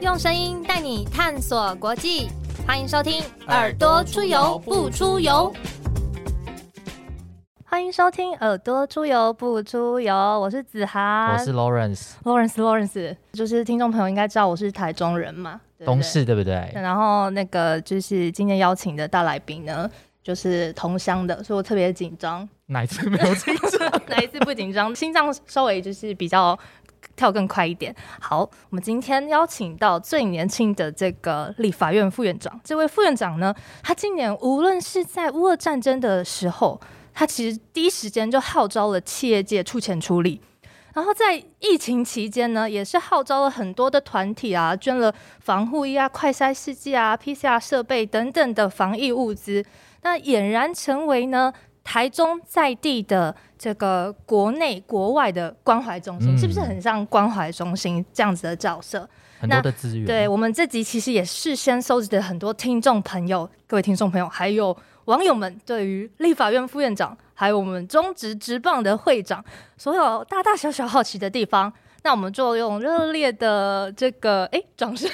用声音带你探索国际，欢迎收听《耳朵出游不出游》。欢迎收听《耳朵出游不出游》，我是子涵，我是 Lawrence。Lawrence，Lawrence，就是听众朋友应该知道我是台中人嘛，对不对东市对不对？然后那个就是今天邀请的大来宾呢，就是同乡的，所以我特别紧张。哪一次没有紧张？哪一次不紧张？心脏稍微就是比较跳更快一点。好，我们今天邀请到最年轻的这个立法院副院长。这位副院长呢，他今年无论是在乌俄战争的时候，他其实第一时间就号召了企业界出钱出力。然后在疫情期间呢，也是号召了很多的团体啊，捐了防护衣啊、快筛试剂啊、PCR 设备等等的防疫物资。那俨然成为呢台中在地的这个国内国外的关怀中心，嗯是不是很像关怀中心这样子的角色？很多的资源。对我们这集其实也事先收集了很多听众朋友、各位听众朋友，还有网友们对于立法院副院长，还有我们中职职棒的会长，所有大大小小好奇的地方。那我们就用热烈的这个哎掌声，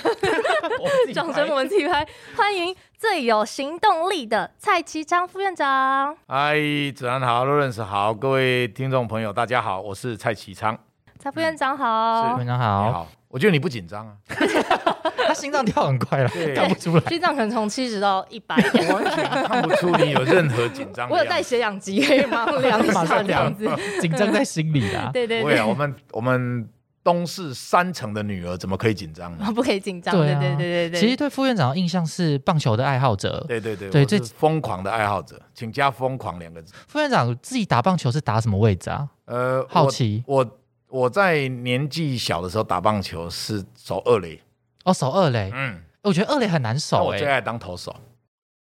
掌声我们自己拍，欢迎最有行动力的蔡其昌副院长。嗨，子安好，洛认识好，各位听众朋友，大家好，我是蔡其昌。蔡副院长好，院长你好，好，我觉得你不紧张啊，他心脏跳很快了，对看不出来。心脏可能从七十到一百，我完全看不出你有任何紧张的我有。带血氧机，可以马上量一马下上量这样子。紧张在心里啦。对对对不会啊，，我们我们东市三城的女儿怎么可以紧张呢？不可以紧张。对对啊对对对对。其实对副院长的印象是棒球的爱好者。对对对，对这我是疯狂的爱好者，请加“疯狂”两个字。副院长自己打棒球是打什么位置啊？呃，好奇我我我在年纪小的时候打棒球是守二垒，哦，守二垒。嗯，我觉得二垒很难那守哎，我最爱当投手。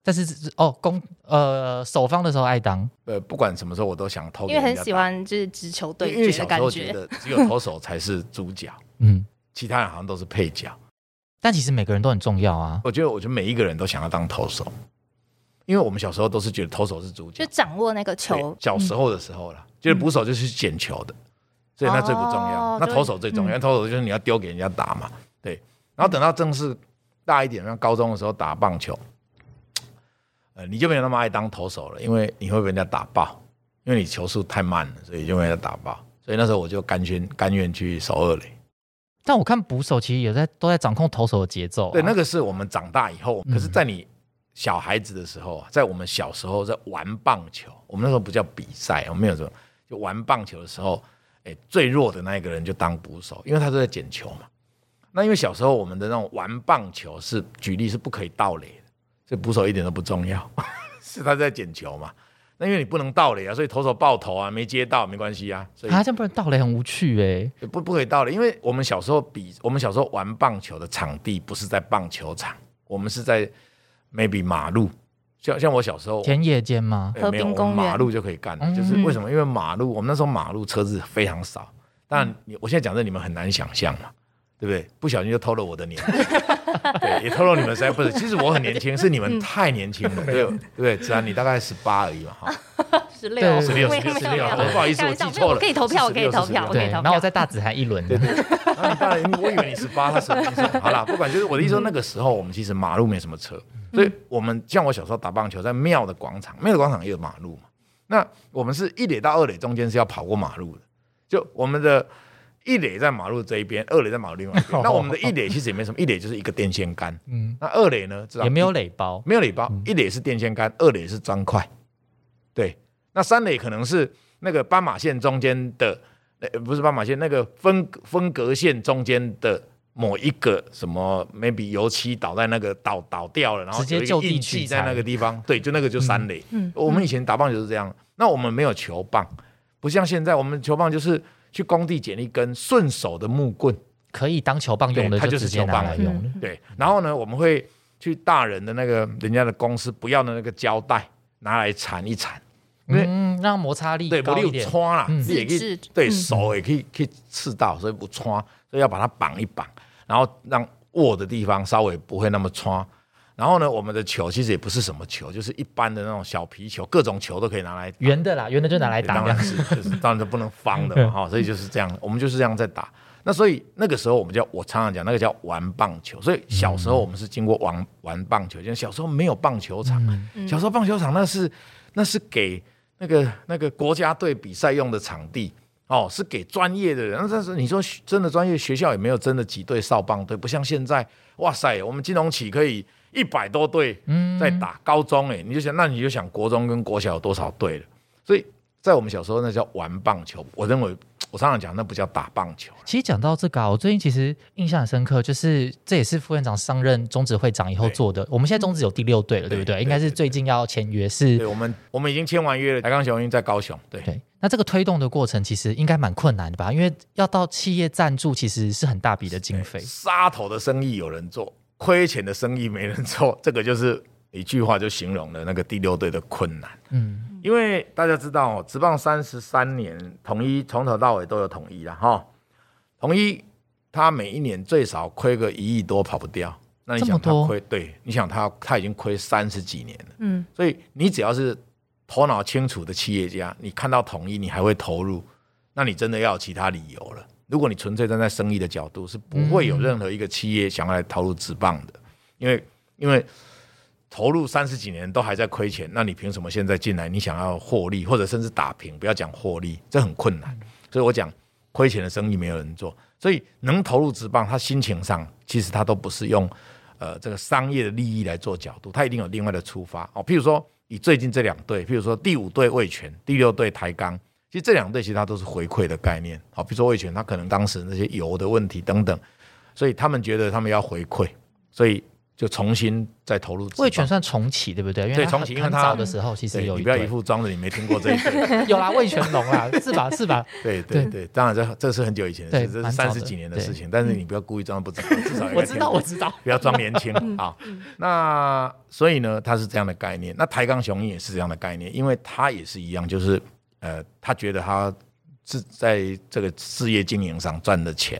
但是哦攻呃守方的时候爱当。呃，不管什么时候我都想投给因为很喜欢就是直球对决的感觉觉。得只有投手才是主角，嗯，其他人好像都是配角。但其实每个人都很重要啊。我觉得，我觉得每一个人都想要当投手，因为我们小时候都是觉得投手是主角就，掌握那个球，小时候的时候啦，就是捕手就是捡球的，所以那最不重要。哦那投手最重要，投手就是你要丢给人家打嘛，对。然后等到正式大一点，像高中的时候打棒球，呃，你就没有那么爱当投手了，因为你会被人家打爆，因为你球速太慢了，所以就被人家打爆。所以那时候我就甘心甘愿去守二垒。但我看捕手其实也在都在掌控投手的节奏啊。对，那个是我们长大以后，嗯可是，在你小孩子的时候啊，在我们小时候在玩棒球，我们那时候不叫比赛，我们没有这种，就玩棒球的时候，哎，最弱的那一个人就当捕手，因为他都在捡球嘛。那因为小时候我们的那种玩棒球是举例是不可以盗垒的，所以捕手一点都不重要，是他在捡球嘛。那因为你不能倒垒啊，所以投手爆头啊，没接到没关系啊，所以啊，这样不能倒垒很无趣哎。不不可以倒了，因为我们小时候比我们小时候玩棒球的场地不是在棒球场，我们是在 maybe 马路，像像我小时候田野间吗？呃没有和平公园我们马路就可以干了，嗯就是为什么？因为马路我们那时候马路车子非常少，当然你我现在讲这你们很难想象嘛，对不对？不小心就偷了我的年纪，对，也透露你们实在不是，其实我很年轻，是你们太年轻了，对对？子安你大概十八而已嘛，哈，十六，十六十六十六，没有没有不好意思，我记错了，可以投票，我可以投票，我可对，以投票。然后我再大子涵一轮。对对，然后你当然，我以为你十八，他十你说好了，不管，就是我的意思说，那个时候我们其实马路没什么车，所以我们像我小时候打棒球，在庙的广场，庙的广场也有马路嘛。那我们是一垒到二垒中间是要跑过马路的，就我们的一垒在马路这一边，二垒在马路另外一边。那我们的一垒其实也没什么，一垒就是一个电线杆。嗯，那二垒呢，知道也没有垒包。没有垒包，一垒是电线杆，二垒是砖块。对，那三垒可能是那个斑马线中间的，呃，不是斑马线，那个分分隔线中间的某一个什么，maybe 油漆倒在那个倒倒掉了，然后直接就地在那个地方，对，就那个就三垒。嗯我们以前打棒球是这样，那我们没有球棒，不像现在，我们球棒就是去工地捡一根顺手的木棍，可以当球棒用的它就是球棒来用。了。对，然后呢，我们会去大人的那个人家的公司不要的那个胶带拿来缠一缠，因为嗯，让摩擦力对，不力有点。穿啦，也可以对嗯。手也可以可以刺到，所以不穿，所以要把它绑一绑，然后让握的地方稍微不会那么穿，然然后呢，我们的球其实也不是什么球，就是一般的那种小皮球，各种球都可以拿来打圆的啦，圆的就拿来打对当然是，就是当然就不能方的嘛，哈，所以就是这样，我们就是这样在打。那所以那个时候我们叫，我常常讲那个叫玩棒球。所以小时候我们是经过玩玩棒球，就小时候没有棒球场，小时候棒球场那是那是给那个那个国家队比赛用的场地。哦，是给专业的人。那但是你说真的专业学校也没有真的几队少棒队，不像现在，哇塞，我们金融企可以一百多队在打高中，哎，你就想，那你就想国中跟国小有多少队了？所以在我们小时候那叫玩棒球，我认为我常常讲那不叫打棒球。其实讲到这个啊，我最近其实印象很深刻，就是这也是副院长上任中职会长以后做的。我们现在中职有第六队了，对不对？对应该是最近要签约是对，我们我们已经签完约了，台钢雄鹰在高雄，对。对，那这个推动的过程其实应该蛮困难的吧？因为要到企业赞助，其实是很大笔的经费。杀头的生意有人做，亏钱的生意没人做，这个就是一句话就形容了那个第六队的困难。嗯，因为大家知道哦，职棒三十三年，统一从头到尾都有统一了哈。统一他每一年最少亏个一亿多，跑不掉。那你想他亏？对，你想他他已经亏三十几年了。嗯，所以你只要是头脑清楚的企业家，你看到统一，你还会投入，那你真的要有其他理由了。如果你纯粹站在生意的角度，是不会有任何一个企业想要来投入职棒的，因为因为投入三十几年都还在亏钱，那你凭什么现在进来你想要获利，或者甚至打平？不要讲获利，这很困难。所以我讲亏钱的生意没有人做，所以能投入职棒，他心情上其实他都不是用呃这个商业的利益来做角度，他一定有另外的出发哦。譬如说以最近这两队，譬如说第五队味全，第六队台钢，其实这两队其实它都是回馈的概念。好，比如说味全，他可能当时那些油的问题等等，所以他们觉得他们要回馈，所以就重新再投入职棒。味全算重启，对不对？因为对重启因为他早的时候其实有你不要一副装着你没听过这一队。有啦，魏全龙啦，是吧？是吧？对对对，当然这这是很久以前的对事，这是三十几年的事情，但是你不要故意装不知道，至少我知道，我知道。不要装年轻啊。那所以呢，它是这样的概念。那台钢雄鹰也是这样的概念，因为它也是一样，就是呃，他觉得他是在这个事业经营上赚的钱，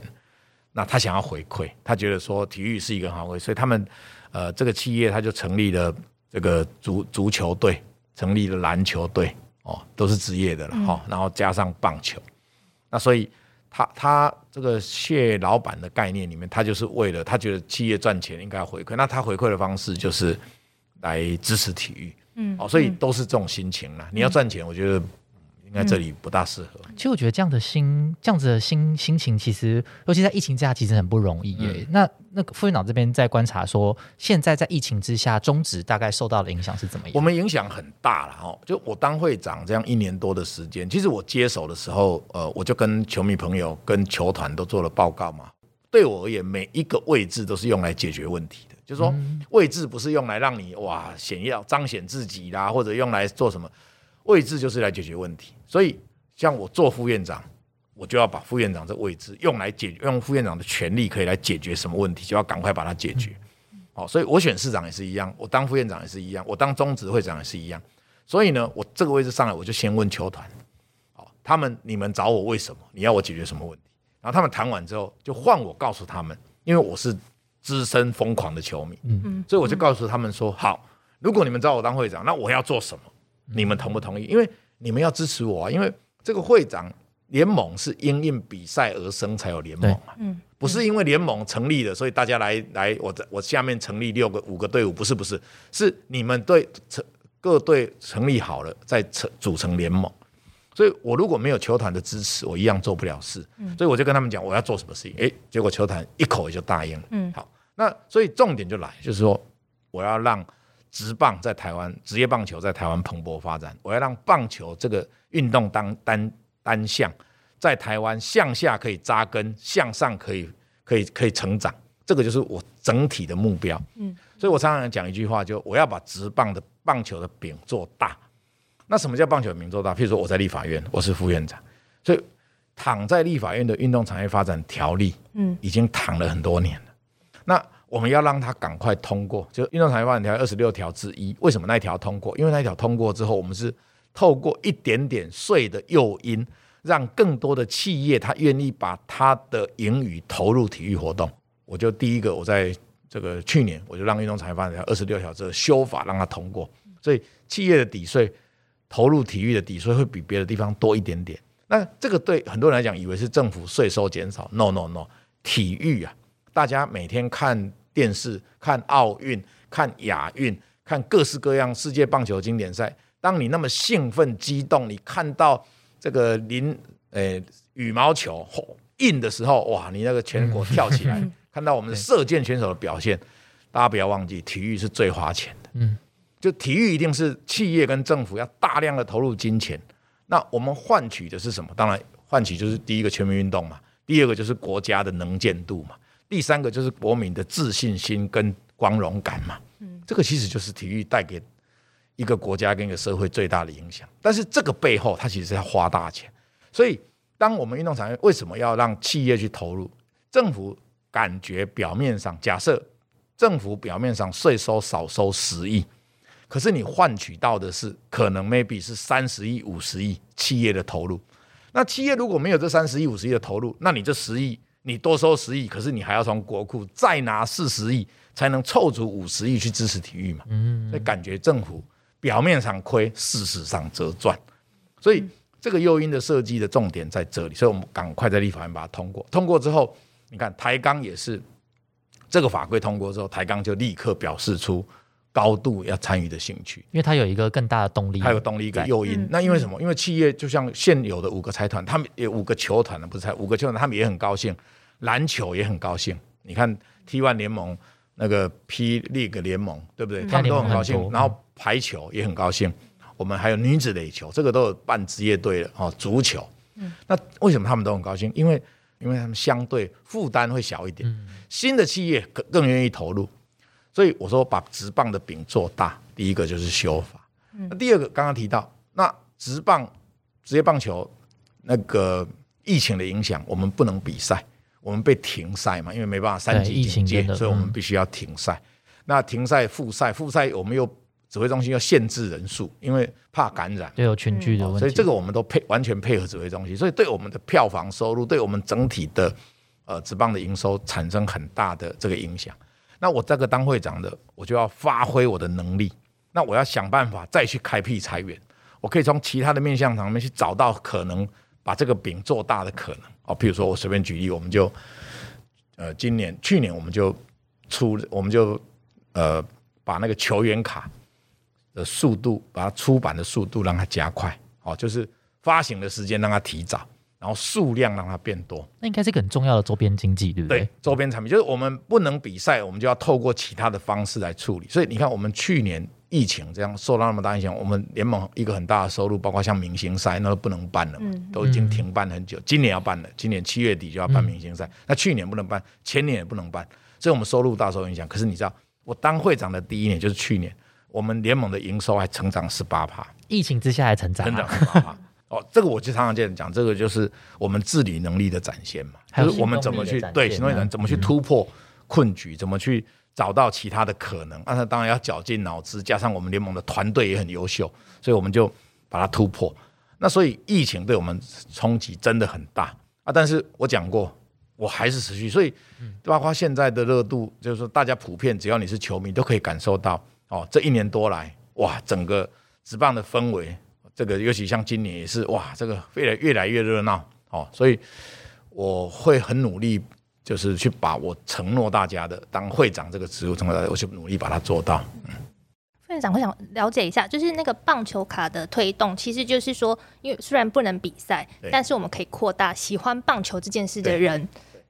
那他想要回馈，他觉得说体育是一个很好回馈，所以他们呃这个企业他就成立了这个足足球队，成立了篮球队，哦，都是职业的了哈、哦，然后加上棒球，那所以。他他这个谢老板的概念里面，他就是为了他觉得企业赚钱应该要回馈，那他回馈的方式就是来支持体育，嗯，哦，所以都是这种心情啦。你要赚钱，我觉得嗯应该这里不大适合。其实我觉得这样的心，这样子的心心情，其实尤其在疫情之下，其实很不容易耶。那那个副院长这边在观察说，现在在疫情之下，中职大概受到的影响是怎么样？我们影响很大了哦。就我当会长这样一年多的时间，其实我接手的时候，呃，我就跟球迷朋友、跟球团都做了报告嘛。对我而言，每一个位置都是用来解决问题的。就是说，位置不是用来让你哇显耀彰显自己啦，或者用来做什么，位置就是来解决问题。所以，像我做副院长，我就要把副院长这位置用来解决，用副院长的权利可以来解决什么问题，就要赶快把它解决。好，所以我选市长也是一样，我当副院长也是一样，我当中执会长也是一样。所以呢，我这个位置上来，我就先问球团，好，他们你们找我为什么？你要我解决什么问题？然后他们谈完之后，就换我告诉他们，因为我是资深疯狂的球迷，嗯，所以我就告诉他们说，好，如果你们找我当会长，那我要做什么？你们同不同意？因为你们要支持我啊，因为这个会长联盟是因应比赛而生才有联盟嘛，嗯，不是因为联盟成立了，所以大家来来，我在我下面成立六个五个队伍，不是不是，是你们队成各队成立好了再成组成联盟。所以我如果没有球团的支持，我一样做不了事。嗯所以我就跟他们讲我要做什么事情，诶，结果球团一口也就答应了。嗯好，那所以重点就来，就是说我要让职棒在台湾，职业棒球在台湾蓬勃发展，我要让棒球这个运动当单单项在台湾向下可以扎根，向上可以可以可以成长，这个就是我整体的目标。嗯，所以我常常讲一句话，就我要把职棒的棒球的饼做大。那什么叫棒球的饼做大？譬如说我在立法院，我是副院长，所以躺在立法院的运动产业发展条例，嗯，已经躺了很多年了。那我们要让它赶快通过，就运动产业发展条例二十六条之一。为什么那一条通过？因为那一条通过之后，我们是透过一点点税的诱因，让更多的企业他愿意把他的盈余投入体育活动。我就第一个我在这个去年我就让运动产业发展条二十六条这个修法让它通过，所以企业的抵税投入体育的抵税会比别的地方多一点点。那这个对很多人来讲，以为是政府税收减少，no no no，体育啊，大家每天看电视、看奥运、看亚运、看各式各样世界棒球经典赛，当你那么兴奋激动，你看到这个林呃羽毛球吼印的时候，哇，你那个全国跳起来，看到我们的射箭选手的表现，大家不要忘记，体育是最花钱的，嗯，就体育一定是企业跟政府要大量的投入金钱。那我们换取的是什么？当然，换取就是第一个全民运动嘛，第二个就是国家的能见度嘛，第三个就是国民的自信心跟光荣感嘛。嗯，这个其实就是体育带给一个国家跟一个社会最大的影响。但是这个背后，它其实是要花大钱。所以，当我们运动产业为什么要让企业去投入？政府感觉表面上，假设政府表面上税收少收十亿。可是你换取到的是可能 maybe 是三十亿、五十亿企业的投入。那企业如果没有这三十亿、五十亿的投入，那你这十亿你多收十亿，可是你还要从国库再拿四十亿才能凑足五十亿去支持体育嘛？嗯，所以感觉政府表面上亏，事实上则赚。所以这个诱因的设计的重点在这里，所以我们赶快在立法院把它通过。通过之后，你看台钢也是这个法规通过之后，台钢就立刻表示出。高度要参与的兴趣，因为它有一个更大的动力，它有动力一个诱因。那因为什么？因为企业就像现有的五个财团，他们有五个球团呢，不是才五个球团，他们也很高兴，篮球也很高兴。你看 T One 联盟那个 P League 联盟，对不对？他们都很高兴。然后排球也很高兴，我们还有女子垒球，这个都有办职业队的哦。足球，那为什么他们都很高兴？因为因为他们相对负担会小一点，新的企业更更愿意投入。所以我说把直棒的饼做大，第一个就是修法。那第二个刚刚提到，那直棒职业棒球那个疫情的影响，我们不能比赛，我们被停赛嘛，因为没办法三级警戒，所以我们必须要停赛。那停赛复赛，复赛我们又指挥中心要限制人数，因为怕感染，对有群聚的问题。所以这个我们都配完全配合指挥中心，所以对我们的票房收入，对我们整体的呃职棒的营收产生很大的这个影响。那我这个当会长的，我就要发挥我的能力。那我要想办法再去开辟裁员。我可以从其他的面向上面去找到可能把这个饼做大的可能。哦，譬如说我随便举例，我们就，呃，今年、去年我们就出，我们就呃把那个球员卡的速度，把它出版的速度让它加快。哦，就是发行的时间让它提早。然后数量让它变多，那应该是一个很重要的周边经济，对不对？对，周边产品就是我们不能比赛，我们就要透过其他的方式来处理。所以你看，我们去年疫情这样受到那么大影响，我们联盟一个很大的收入，包括像明星赛，那都不能办了，都已经停办很久。今年要办了，今年七月底就要办明星赛。那去年不能办，前年也不能办，所以我们收入大受影响。可是你知道，我当会长的第一年就是去年，我们联盟的营收还成长十八趴，疫情之下还成长，成长十八趴。哦，这个我就常常见讲，这个就是我们治理能力的展现嘛，就是我们怎么去对行动力怎么去突破困局，怎么去找到其他的可能。那他当然要绞尽脑汁，加上我们联盟的团队也很优秀，所以我们就把它突破。那所以疫情对我们冲击真的很大啊！但是我讲过，我还是持续，所以包括现在的热度，就是说大家普遍只要你是球迷都可以感受到哦，这一年多来哇，整个职棒的氛围。这个尤其像今年也是哇，这个越来越来越热闹哦，所以我会很努力，就是去把我承诺大家的当会长这个职务承诺大家，我去努力把它做到。副院长，我想了解一下，就是那个棒球卡的推动，其实就是说，因为虽然不能比赛，但是我们可以扩大喜欢棒球这件事的人，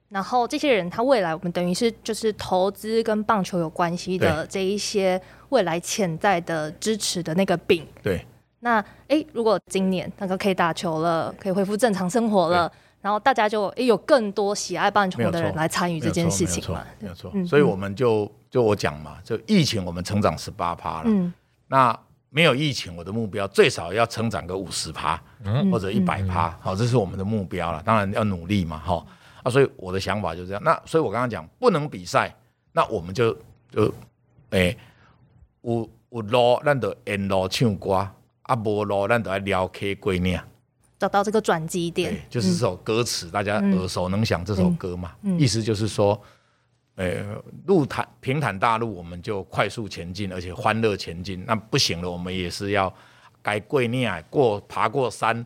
然后这些人他未来我们等于是就是投资跟棒球有关系的这一些未来潜在的支持的那个饼，对。那哎，如果今年那个可以打球了，可以恢复正常生活了，然后大家就哎有更多喜爱棒球的人来参与这件事情嘛？没有错，所以我们就就我讲嘛，就疫情我们成长十八趴了，嗯，那没有疫情，我的目标最少要成长个五十趴，或者一百趴，好，这是我们的目标了。当然要努力嘛，哈啊，所以我的想法就是这样。那所以我刚刚讲不能比赛，那我们就就哎，有有路，咱就沿路唱歌。阿波罗，咱都要聊 K 归念，找到这个转机点，就是这首歌词，大家耳熟能详这首歌嘛。意思就是说，呃，路坦平坦大路，我们就快速前进，而且欢乐前进。那不行了，我们也是要该跪念过爬过山、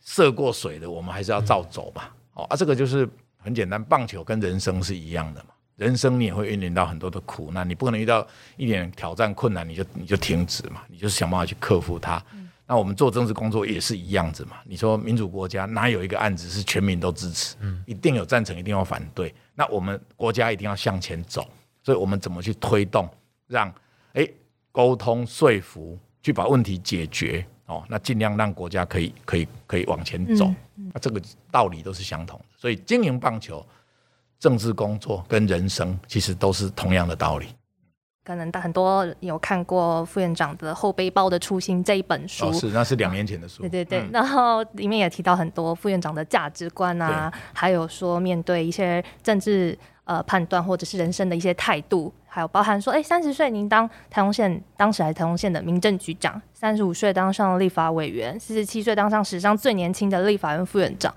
涉过水的，我们还是要照走嘛。哦啊，这个就是很简单，棒球跟人生是一样的嘛。人生你也会面临到很多的苦难，你不可能遇到一点挑战困难你就你就停止嘛，你就是想办法去克服它。那我们做政治工作也是一样子嘛。你说民主国家哪有一个案子是全民都支持？嗯，一定有赞成，一定要反对。那我们国家一定要向前走，所以我们怎么去推动，让诶沟通说服，去把问题解决哦？那尽量让国家可以可以可以往前走。那这个道理都是相同的。所以经营棒球、政治工作跟人生其实都是同样的道理。可能很多有看过副院长的《后背包的初心》这一本书，是那是两年前的书。对对对，然后里面也提到很多副院长的价值观啊，还有说面对一些政治呃判断或者是人生的一些态度，还有包含说，哎，三十岁您当台中县当时还是台中县的民政局长，三十五岁当上立法委员，四十七岁当上史上最年轻的立法院副院长。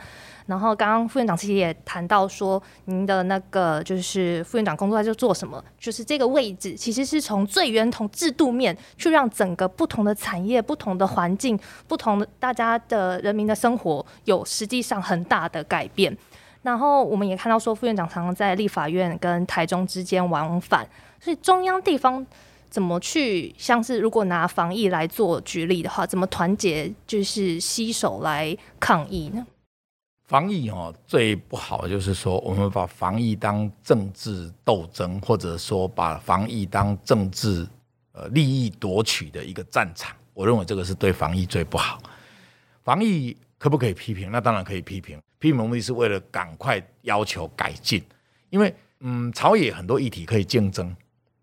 然后刚刚副院长其实也谈到说，您的那个就是副院长工作在就做什么？就是这个位置其实是从最源头制度面去让整个不同的产业、不同的环境、不同的大家的人民的生活有实际上很大的改变。然后我们也看到说，副院长常常在立法院跟台中之间往返，所以中央地方怎么去像是如果拿防疫来做举例的话，怎么团结就是携手来抗疫呢？防疫哦，最不好就是说，我们把防疫当政治斗争，或者说把防疫当政治呃利益夺取的一个战场。我认为这个是对防疫最不好。防疫可不可以批评？那当然可以批评。批评目的是为了赶快要求改进，因为嗯，朝野很多议题可以竞争，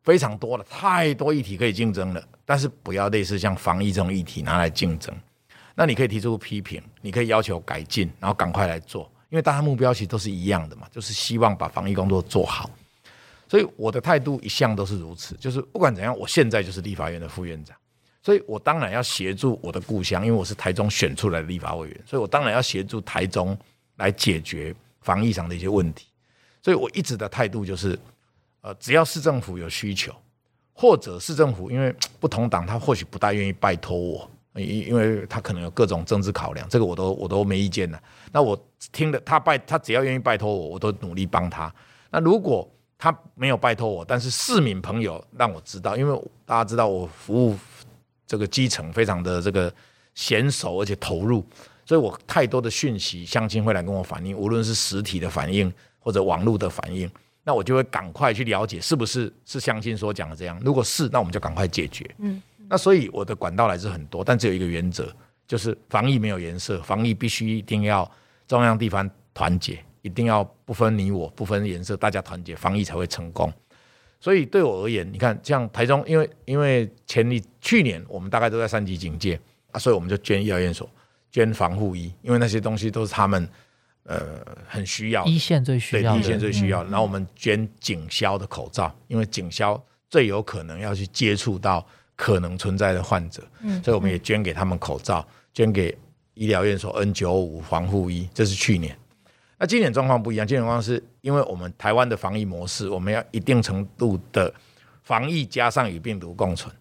非常多了，太多议题可以竞争了。但是不要类似像防疫这种议题拿来竞争。那你可以提出批评，你可以要求改进，然后赶快来做，因为大家目标其实都是一样的嘛，就是希望把防疫工作做好。所以我的态度一向都是如此，就是不管怎样，我现在就是立法院的副院长，所以我当然要协助我的故乡，因为我是台中选出来的立法委员，所以我当然要协助台中来解决防疫上的一些问题。所以我一直的态度就是，呃，只要市政府有需求，或者市政府因为不同党，他或许不大愿意拜托我。因因为他可能有各种政治考量，这个我都我都没意见的。那我听了他拜他只要愿意拜托我，我都努力帮他。那如果他没有拜托我，但是市民朋友让我知道，因为大家知道我服务这个基层非常的这个娴熟而且投入，所以我太多的讯息乡亲会来跟我反映，无论是实体的反应或者网络的反应，那我就会赶快去了解是不是是相亲所讲的这样。如果是，那我们就赶快解决。嗯。那所以我的管道来自很多，但只有一个原则，就是防疫没有颜色，防疫必须一定要中央地方团结，一定要不分你我，不分颜色，大家团结，防疫才会成功。所以对我而言，你看像台中，因为因为前一去年我们大概都在三级警戒啊，所以我们就捐医疗院所，捐防护衣，因为那些东西都是他们呃很需要，一线最需要，对一线最需要。然后我们捐警消的口罩，因为警消最有可能要去接触到。可能存在的患者，嗯，所以我们也捐给他们口罩，捐给医疗院所 N 九五防护衣。这是去年，那今年状况不一样。今年状况是因为我们台湾的防疫模式，我们要一定程度的防疫加上与病毒共存，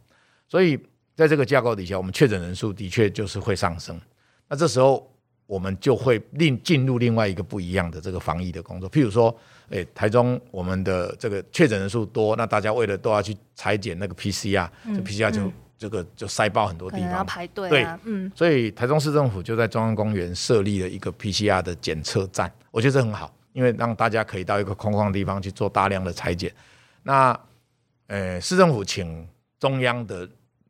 所以在这个架构底下，我们确诊人数的确就是会上升。那这时候我们就会另进入另外一个不一样的这个防疫的工作，譬如说。哎，台中我们的这个确诊人数多，那大家为了都要去裁剪那个 PCR，这 PCR 就这个就塞爆很多地方，要排队。对，嗯，所以台中市政府就在中央公园设立了一个 PCR 的检测站，我觉得这很好，因为让大家可以到一个空旷地方去做大量的裁剪。那，呃，市政府请中央的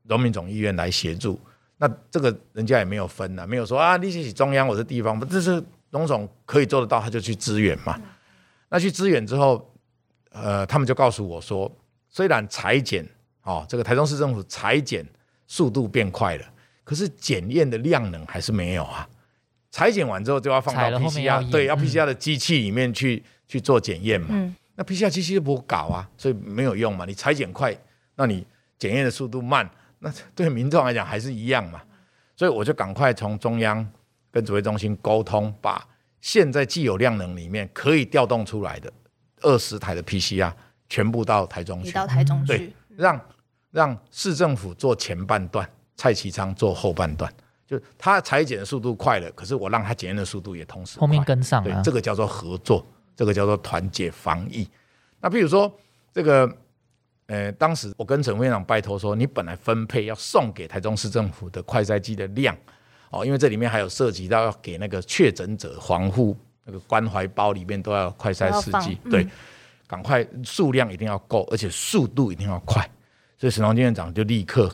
农民总医院来协助，那这个人家也没有分呐，没有说啊，你是中央，我是地方，这是龙总可以做得到，他就去支援嘛。那去支援之后，呃，他们就告诉我说，虽然裁剪哦，这个台中市政府裁剪速度变快了，可是检验的量能还是没有啊。裁剪完之后就要放到 PCR，对，要 PCR 的机器里面去去做检验嘛。那 PCR 机器就不搞啊，所以没有用嘛。你裁剪快，那你检验的速度慢，那对民众来讲还是一样嘛。所以我就赶快从中央跟指挥中心沟通，把。现在既有量能里面可以调动出来的二十台的 PCR，全部到台中去，到台中对去，让让市政府做前半段，蔡其昌做后半段。就他裁剪的速度快了，可是我让他检验的速度也同时快后面跟上对啊，，这个叫做合作，这个叫做团结防疫。那譬如说这个，呃，当时我跟陈副院长拜托说，你本来分配要送给台中市政府的快筛机的量，哦，因为这里面还有涉及到要给那个确诊者防护那个关怀包里面都要快筛试剂对嗯，赶快数量一定要够，而且速度一定要快。所以沈荣金院长就立刻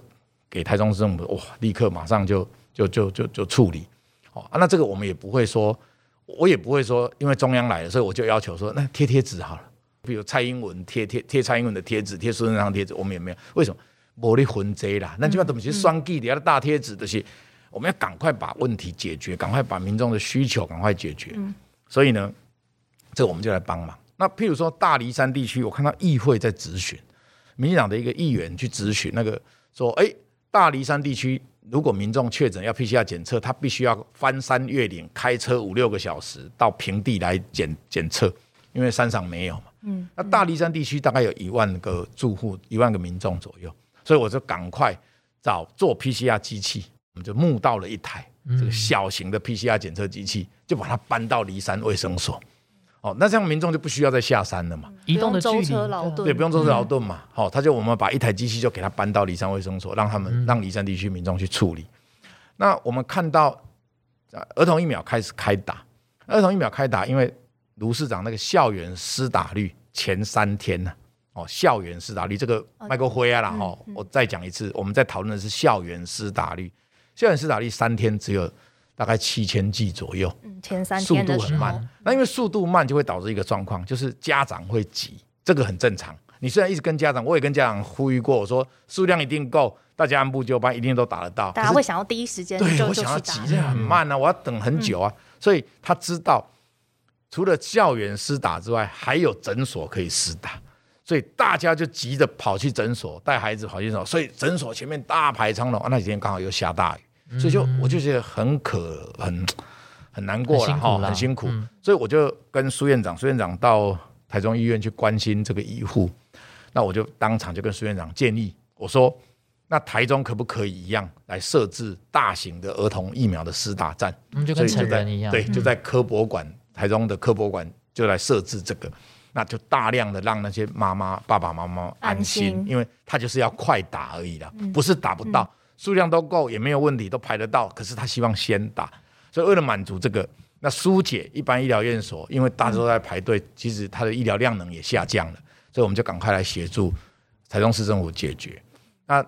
给台中市政府，哇，立刻马上就就就就就处理。哦，啊，那这个我们也不会说，我也不会说，因为中央来了，所以我就要求说，那贴贴纸好了，比如蔡英文贴贴贴蔡英文的贴纸，贴孙中山贴纸，我们也没有。为什么？无你混这啦，那基本上都是双记的，大贴纸这些，我们要赶快把问题解决，赶快把民众的需求赶快解决。所以呢，这我们就来帮忙。那譬如说大梨山地区，我看到议会在质询，民进党的一个议员去质询那个说，哎，大梨山地区如果民众确诊要 PCR 检测，他必须要翻山越岭，开车五六个小时到平地来检检测，因为山上没有嘛。嗯，那大黎山地区大概有一万个住户，一万个民众左右，所以我就赶快找做 PCR 机器，我们就募到了一台这个小型的 PCR 检测机器，就把它搬到黎山卫生所。哦，那这样民众就不需要再下山了嘛。移动的舟车劳顿对，不用舟车劳顿嘛。好、他就我们把一台机器就给他搬到梨山卫生所，让他们、让梨山地区民众去处理。那我们看到呃儿童疫苗开始开打，儿童疫苗开打，因为卢市长那个校园施打率前三天呢、哦，校园施打率这个麦克灰啊啦，哈、我再讲一次，我们在讨论的是校园施打率，校园施打率三天只有大概七千剂左右，嗯，前三天速，度很慢。那因为速度慢，就会导致一个状况，就是家长会急，这个很正常。你虽然一直跟家长，我也跟家长呼吁过，我说数量一定够，大家按部就班，一定都打得到。大家会想要第一时间对我想要急，去打，这很慢啊，我要等很久啊。所以他知道，除了校园施打之外，还有诊所可以施打，所以大家就急着跑去诊所，带孩子跑去诊所，所以诊所前面大排长龙。啊、那几天刚好又下大雨，所以就我就觉得很可很很难过了哈，很辛苦所以我就跟苏院长，苏院长到台中医院去关心这个医护，那我就当场就跟苏院长建议，我说。那台中可不可以一样来设置大型的儿童疫苗的施打站？嗯，就跟成人一样，对，就在科博馆，台中的科博馆就来设置这个，那就大量的让那些妈妈、爸爸妈妈安心因为他就是要快打而已啦，不是打不到，数量都够也没有问题，都排得到，可是他希望先打，所以为了满足这个，那疏解一般医疗院所，因为大家都在排队，其实他的医疗量能也下降了，所以我们就赶快来协助台中市政府解决。那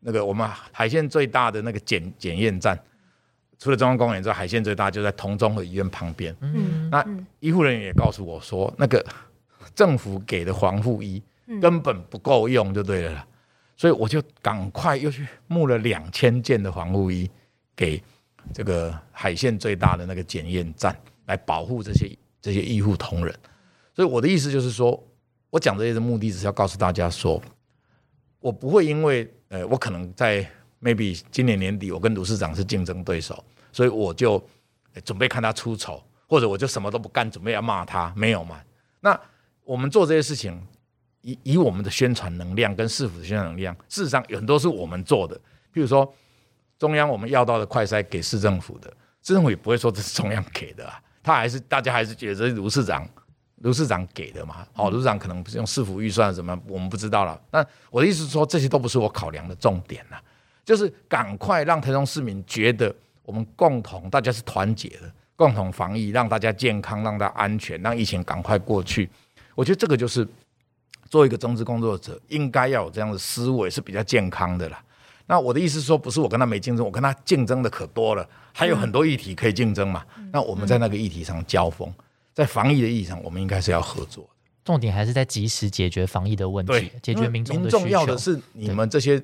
那个我们海线最大的那个检检验站，除了中央公园之外，海线最大就在同中和医院旁边。嗯，那医护人员也告诉我说，那个政府给的防护衣根本不够用，就对了啦。所以我就赶快又去募了两千件的防护衣，给这个海线最大的那个检验站来保护这些这些医护同仁。所以我的意思就是说，我讲这些的目的只是要告诉大家说，我不会因为呃，我可能在 maybe 今年年底我跟卢市长是竞争对手，所以我就呃准备看他出丑，或者我就什么都不干，准备要骂他，没有嘛？那我们做这些事情，以以我们的宣传能量跟市府的宣传能量，事实上有很多是我们做的。譬如说，中央我们要到的快筛给市政府的，市政府也不会说这是中央给的啊，他还是大家还是觉得是卢市长卢市长给的嘛。哦，卢市长可能是用市府预算什么，我们不知道了。那我的意思是说，这些都不是我考量的重点啦，就是赶快让台中市民觉得我们共同大家是团结的，共同防疫，让大家健康，让大家安全，让疫情赶快过去。我觉得这个就是做一个政治工作者应该要有这样的思维，是比较健康的啦。那我的意思是说，不是我跟他没竞争，我跟他竞争的可多了，还有很多议题可以竞争嘛。那我们在那个议题上交锋，在防疫的意义上，我们应该是要合作的。重点还是在及时解决防疫的问题，，解决民众的需求。民众要的是你们这些，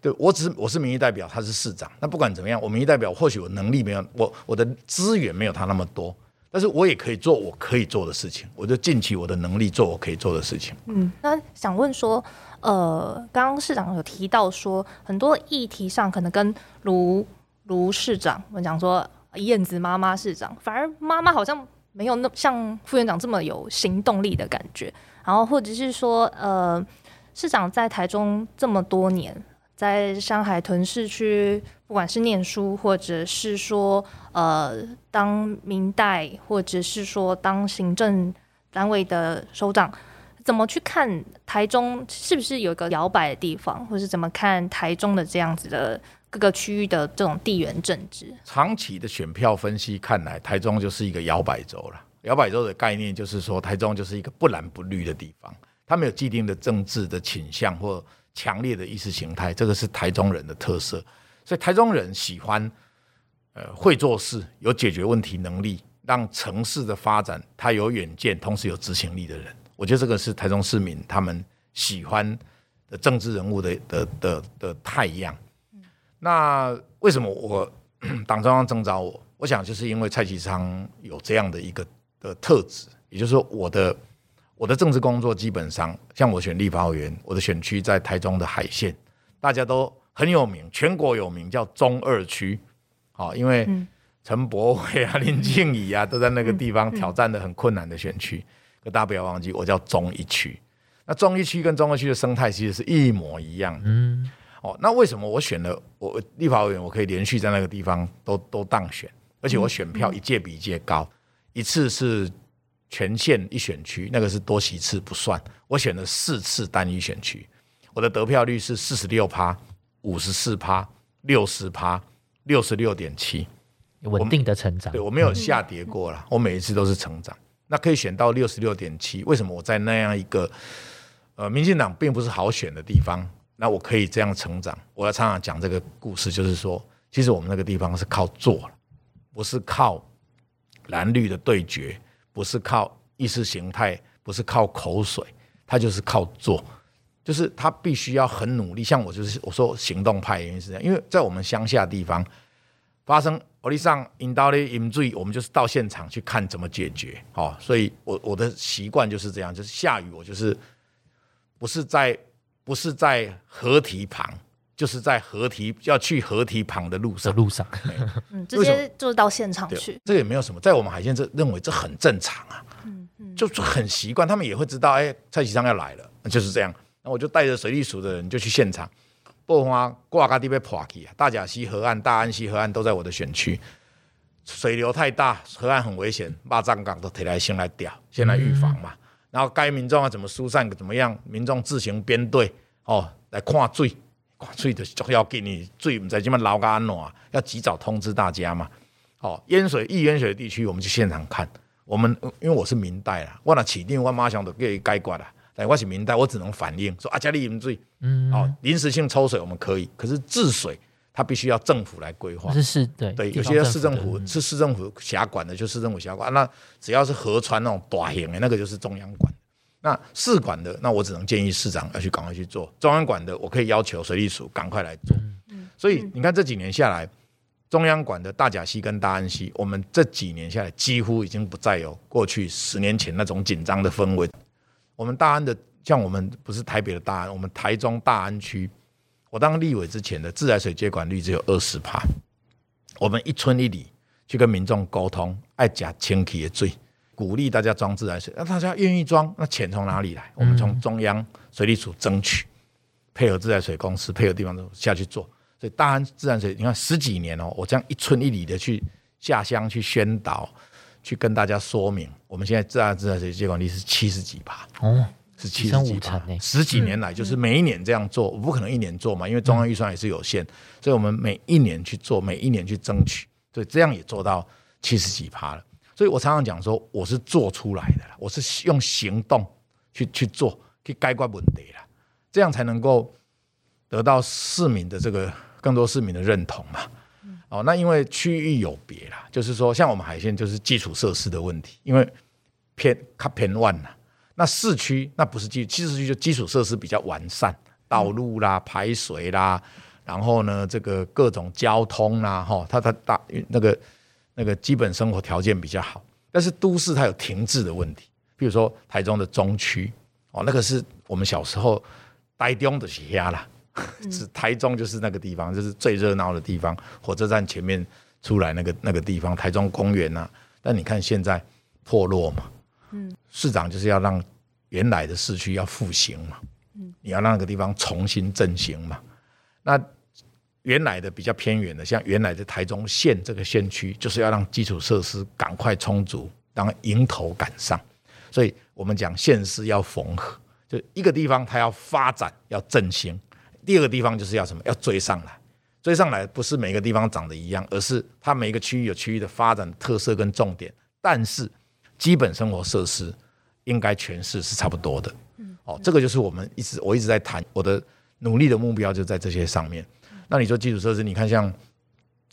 对我只是我是民意代表，他是市长。那不管怎么样，我民意代表或许我能力没有我我的资源没有他那么多，但是我也可以做我可以做的事情，我就尽起我的能力做我可以做的事情。嗯，那想问说，呃，刚刚市长有提到说，很多议题上可能跟卢卢市长，我们讲说燕子妈妈市长，反而妈妈好像没有那像副院长这么有行动力的感觉。然后或者是说，呃，市长在台中这么多年，在上海屯市区，不管是念书，或者是说，呃，当明代，或者是说当行政单位的首长，怎么去看台中是不是有一个摇摆的地方，或是怎么看台中的这样子的各个区域的这种地缘政治？长期的选票分析看来，台中就是一个摇摆州了。摇摆州的概念就是说，台中就是一个不蓝不绿的地方，它没有既定的政治的倾向或强烈的意识形态，这个是台中人的特色。所以台中人喜欢，呃，会做事、有解决问题能力，让城市的发展他有远见，同时有执行力的人。我觉得这个是台中市民他们喜欢的政治人物的的的的太阳。那为什么我 党中央征召我？我想就是因为蔡其昌有这样的一个。的特质，也就是说，我的我的政治工作基本上，像我选立法委员，我的选区在台中的海线，大家都很有名，全国有名，叫中二区。好，因为陈柏伟啊、林静怡啊，都在那个地方挑战的很困难的选区。可大家不要忘记，我叫中一区。那中一区跟中二区的生态其实是一模一样的。嗯。哦，那为什么我选了我立法委员，我可以连续在那个地方都都当选，而且我选票一届比一届高。一次是全县一选区，那个是多席次不算。我选了四次单一选区，我的得票率是四十六趴、五十四趴、六十趴、六十六点七，稳定的成长。对我没有下跌过了，我每一次都是成长。那可以选到六十六点七，为什么我在那样一个呃民进党并不是好选的地方，那我可以这样成长？我要常常讲这个故事，就是说，其实我们那个地方是靠做了，不是靠。蓝绿的对决不是靠意识形态，不是靠口水，他就是靠做，就是他必须要很努力。像我就是我说行动派原因是这样，因为在我们乡下地方发生火力上引导的引罪，我们就是到现场去看怎么解决。哦，所以我我的习惯就是这样，就是下雨我就是不是在不是在河堤旁。就是在河堤要去河堤旁的路上，路上，嗯，直接就是到现场去，这也没有什么，在我们海鲜这认为这很正常啊，嗯嗯，就就很习惯，他们也会知道，哎，蔡启昌要来了，就是这样，那我就带着水利署的人就去现场，爆花挂嘎地被破起啊，大甲溪河岸、大安溪河岸都在我的选区，水流太大，河岸很危险，蚂蚱港都提来先来钓，先来预防嘛，然后该民众要怎么疏散怎么样，民众自行编队哦来看水。水的就要给你最唔在这么捞个安怎，要及早通知大家嘛。哦，淹水易淹水的地区，我们去现场看。我们因为我是明代啦，我那起定我马上都给解决啦。但我是明代，我只能反映说啊，家里饮水，嗯，哦，临时性抽水我们可以，可是治水它必须要政府来规划。是是，对对，有些市政府是市政府辖管的，就市政府辖管。那只要是河川那种大型的，那个就是中央管。那市管的，那我只能建议市长要去赶快去做；中央管的，我可以要求水利署赶快来做。所以你看这几年下来，中央管的大甲溪跟大安溪，我们这几年下来几乎已经不再有过去十年前那种紧张的氛围。我们大安的，像我们不是台北的大安，我们台中大安区，我当立委之前的自来水接管率只有二十趴。我们一村一里去跟民众沟通，爱甲清气的水。鼓励大家装自来水，那大家愿意装，那钱从哪里来？我们从中央水利署争取，配合自来水公司，配合地方都下去做。所以大安自来水，你看十几年哦，我这样一村一里的去下乡去宣导，去跟大家说明，我们现在自来自来水接管率是七十几趴哦，是七十几趴。十几年来就是每一年这样做，我不可能一年做嘛，因为中央预算也是有限，所以我们每一年去做，每一年去争取，所以这样也做到七十几趴了。所以我常常讲说，我是做出来的，我是用行动去去做，去解决问题了，这样才能够得到市民的这个更多市民的认同嘛。哦，那因为区域有别啦，就是说，像我们海线就是基础设施的问题，因为偏它偏乱呐。那市区那不是基，其实就基础设施比较完善，道路啦、排水啦，然后呢，这个各种交通啦，哈，它它大那个。那个基本生活条件比较好，但是都市它有停滞的问题，比如说台中的中区哦，那个是我们小时候呆中的家啦，是台中就是那个地方，就是最热闹的地方，火车站前面出来那个那个地方，台中公园呐。但你看现在破落嘛。嗯，市长就是要让原来的市区要复兴嘛。嗯，你要让那个地方重新振兴嘛。那原来的比较偏远的，像原来的台中县这个县区，就是要让基础设施赶快充足，当迎头赶上。所以我们讲县市要缝合，就一个地方它要发展要振兴，第二个地方就是要什么？要追上来。追上来不是每个地方长得一样，而是它每个区域有区域的发展特色跟重点，但是基本生活设施应该全市是差不多的。哦，这个就是我们一直我一直在谈，我的努力的目标就在这些上面。那你说基础设施，你看像